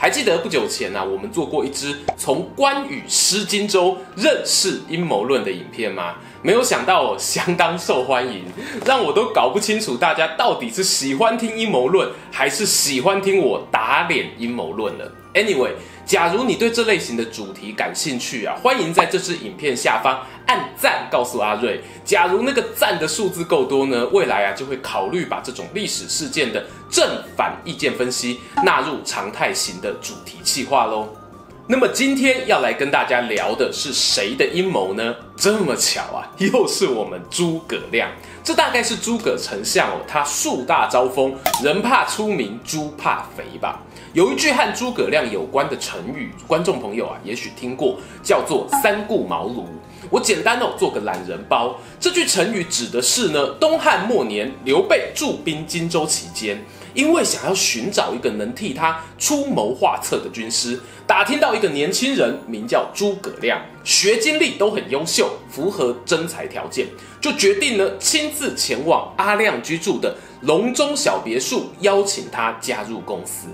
还记得不久前呢、我们做过一支从关羽失荆州认识阴谋论的影片吗？没有想到相当受欢迎，让我都搞不清楚大家到底是喜欢听阴谋论，还是喜欢听我打脸阴谋论了。Anyway。假如你对这类型的主题感兴趣啊，欢迎在这支影片下方按赞，告诉阿瑞。假如那个赞的数字够多呢，未来啊就会考虑把这种历史事件的正反意见分析纳入常态型的主题企划喽。那么今天要来跟大家聊的是谁的阴谋呢？这么巧啊，又是我们诸葛亮。这大概是诸葛丞相哦，他树大招风，人怕出名，猪怕肥吧。有一句和诸葛亮有关的成语，观众朋友啊，也许听过，叫做“三顾茅庐”。我简单哦做个懒人包。这句成语指的是呢，东汉末年刘备驻兵荆州期间，因为想要寻找一个能替他出谋划策的军师，打听到一个年轻人，名叫诸葛亮，学经历都很优秀，符合征才条件，就决定呢亲自前往阿亮居住的隆中小别墅，邀请他加入公司。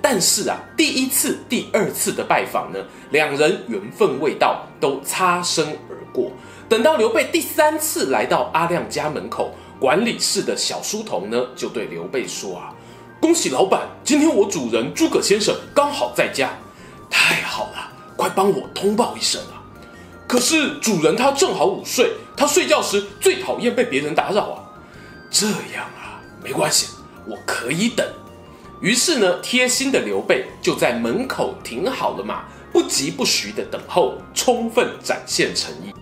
但是啊，第一次、第二次的拜访呢，两人缘分未到，都擦身而过。等到刘备第三次来到阿亮家门口，管理室的小书童呢，就对刘备说啊：“恭喜老板，今天我主人诸葛先生刚好在家，太好了，快帮我通报一声啊！可是主人他正好午睡，他睡觉时最讨厌被别人打扰啊。这样啊，没关系，我可以等。”于是呢，贴心的刘备就在门口停好了马，不疾不徐的等候，充分展现诚意。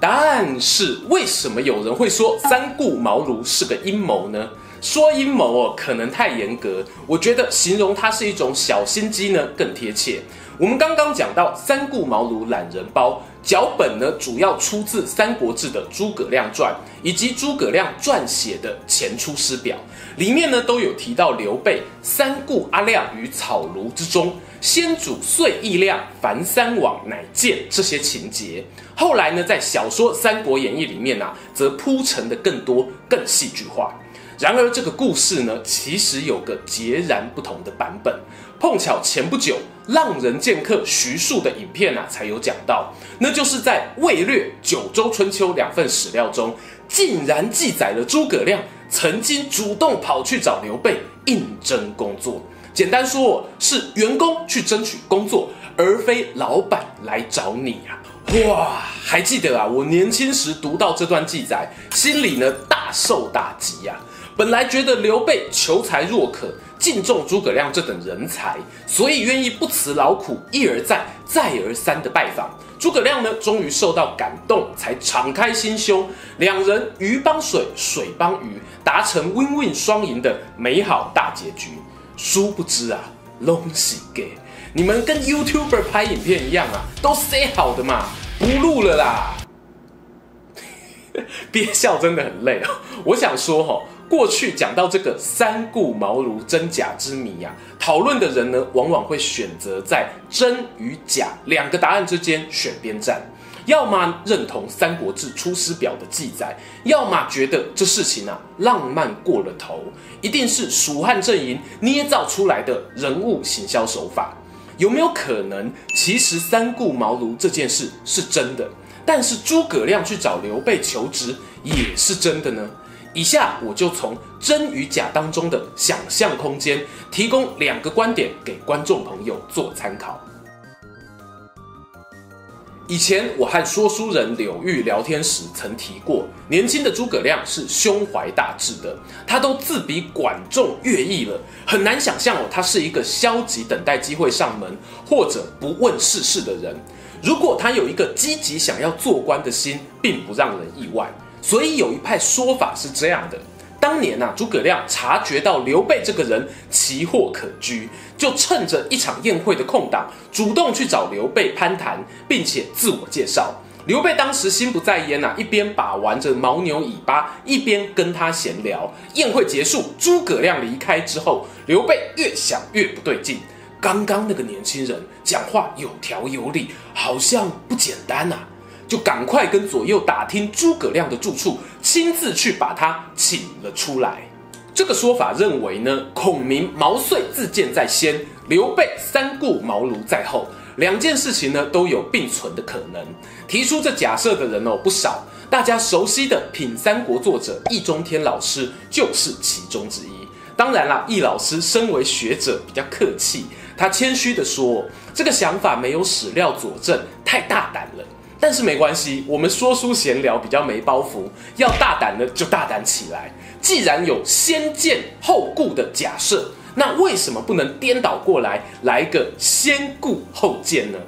但是，为什么有人会说三顾茅庐是个阴谋呢？说阴谋哦，可能太严格，我觉得形容它是一种小心机呢更贴切。我们刚刚讲到三顾茅庐懒人包。脚本呢，主要出自《三国志》的《诸葛亮传》，以及诸葛亮撰写的《前出师表》，里面呢都有提到刘备三顾阿亮于草庐之中，先主遂义亮，凡三往乃见这些情节。后来呢，在小说《三国演义》里面啊，则铺陈的更多、更戏剧化。然而，这个故事呢，其实有个截然不同的版本。碰巧前不久，浪人剑客徐庶的影片啊，才有讲到，那就是在《魏略》《九州春秋》两份史料中，竟然记载了诸葛亮曾经主动跑去找刘备应征工作。简单说，是员工去争取工作，而非老板来找你啊！哇，还记得啊？我年轻时读到这段记载，心里呢大受打击呀、啊。本来觉得刘备求才若渴，敬重诸葛亮这等人才，所以愿意不辞劳苦，一而再、再而三的拜访。诸葛亮呢，终于受到感动，才敞开心胸，两人鱼帮水，水帮鱼，达成 win-win 双赢的美好大结局。殊不知啊，拢是假，你们跟 YouTuber 拍影片一样啊，都 say 好的嘛，不录了啦。憋笑真的很累哦，我想说哈、过去讲到这个三顾茅庐真假之谜呀、啊，讨论的人呢，往往会选择在真与假两个答案之间选边站，要么认同《三国志·出师表》的记载，要么觉得这事情啊浪漫过了头，一定是蜀汉阵营捏造出来的人物行销手法。有没有可能，其实三顾茅庐这件事是真的，但是诸葛亮去找刘备求职也是真的呢？以下我就从真与假当中的想象空间，提供两个观点给观众朋友做参考。以前我和说书人柳玉聊天时曾提过，年轻的诸葛亮是胸怀大志的，他都自比管仲、乐毅了，很难想象哦，他是一个消极等待机会上门，或者不问世事的人。如果他有一个积极想要做官的心，并不让人意外。所以有一派说法是这样的：当年啊，诸葛亮察觉到刘备这个人奇货可居，就趁着一场宴会的空档，主动去找刘备攀谈，并且自我介绍。刘备当时心不在焉呐、啊，一边把玩着牦牛尾巴，一边跟他闲聊。宴会结束，诸葛亮离开之后，刘备越想越不对劲。刚刚那个年轻人讲话有条有理，好像不简单呐、啊，就赶快跟左右打听诸葛亮的住处，亲自去把他请了出来。这个说法认为呢，孔明毛遂自荐在先，刘备三顾茅庐在后。两件事情呢都有并存的可能，提出这假设的人哦不少，大家熟悉的品三国作者易中天老师就是其中之一。当然啦，易老师身为学者比较客气，他谦虚地说，这个想法没有史料佐证，太大胆了。但是没关系，我们说书闲聊比较没包袱，要大胆的就大胆起来。既然有先见后顾的假设。那为什么不能颠倒过来，来个先顾后见呢？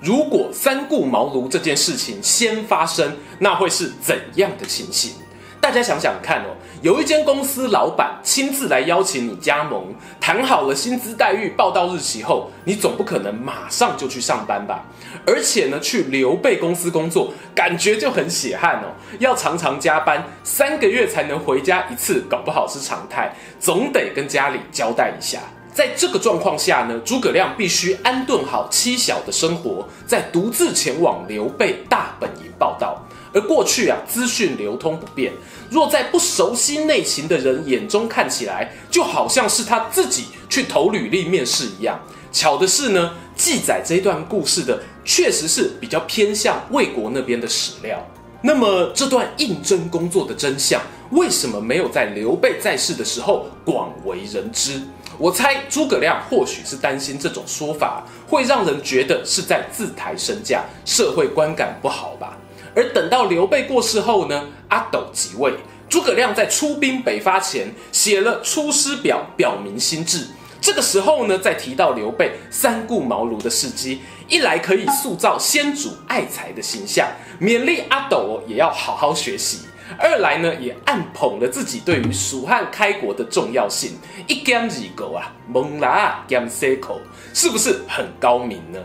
如果三顾茅庐这件事情先发生，那会是怎样的情形？大家想想看哦，有一间公司老板亲自来邀请你加盟，谈好了薪资待遇、报到日期后，你总不可能马上就去上班吧？而且呢，去刘备公司工作，感觉就很血汗哦，要常常加班，三个月才能回家一次，搞不好是常态，总得跟家里交代一下。在这个状况下呢，诸葛亮必须安顿好妻小的生活，再独自前往刘备大本营报到。而过去啊，资讯流通不便，若在不熟悉内情的人眼中看起来，就好像是他自己去投履历面试一样。巧的是呢，记载这段故事的确实是比较偏向魏国那边的史料。那么这段应征工作的真相，为什么没有在刘备在世的时候广为人知？我猜诸葛亮或许是担心这种说法会让人觉得是在自抬身价，社会观感不好吧。而等到刘备过世后呢，阿斗即位，诸葛亮在出兵北伐前写了《出师表》，表明心志。这个时候呢，再提到刘备三顾茅庐的事迹，一来可以塑造先主爱才的形象，勉励阿斗也要好好学习；二来呢，也暗捧了自己对于蜀汉开国的重要性。一兼二狗啊，蒙拉兼塞口，是不是很高明呢？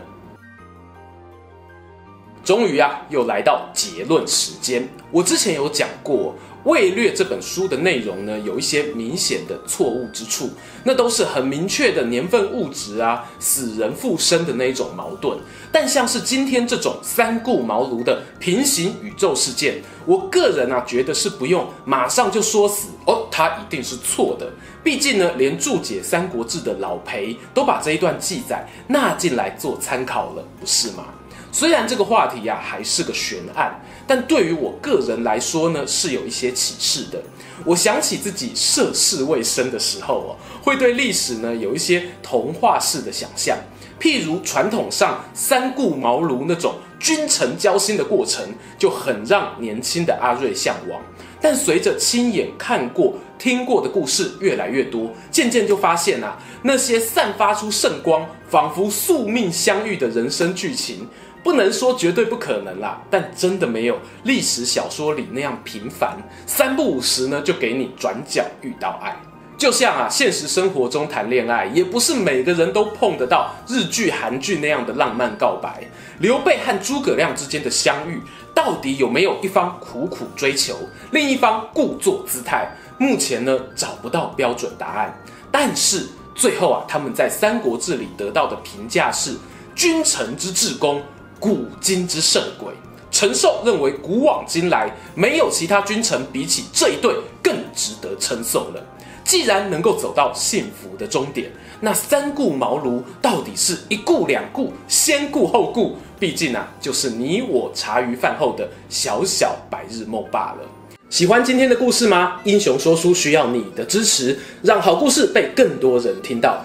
终于啊，又来到结论时间。我之前有讲过，《魏略》这本书的内容呢，有一些明显的错误之处，那都是很明确的年份误植啊，死人复生的那一种矛盾。但像是今天这种三顾茅庐的平行宇宙事件，我个人啊觉得是不用马上就说死哦，它一定是错的。毕竟呢，连注解《三国志》的老裴都把这一段记载纳进来做参考了，不是吗？虽然这个话题呀、啊、还是个悬案，但对于我个人来说呢，是有一些启示的。我想起自己涉世未深的时候哦，会对历史呢有一些童话式的想象，譬如传统上三顾茅庐那种君臣交心的过程，就很让年轻的阿瑞向往。但随着亲眼看过、听过的故事越来越多，渐渐就发现啊，那些散发出圣光，仿佛宿命相遇的人生剧情。不能说绝对不可能啦，但真的没有历史小说里那样平凡，三不五时呢就给你转角遇到爱。就像啊，现实生活中谈恋爱，也不是每个人都碰得到日剧、韩剧那样的浪漫告白。刘备和诸葛亮之间的相遇，到底有没有一方苦苦追求，另一方故作姿态？目前呢找不到标准答案。但是最后啊，他们在《三国志》里得到的评价是：君臣之至公。古今之圣鬼，陈寿认为古往今来没有其他君臣比起这一对更值得称颂了。既然能够走到幸福的终点，那三顾茅庐到底是一顾两顾，先顾后顾？毕竟啊，就是你我茶余饭后的小小白日梦罢了。喜欢今天的故事吗？英雄说书需要你的支持，让好故事被更多人听到。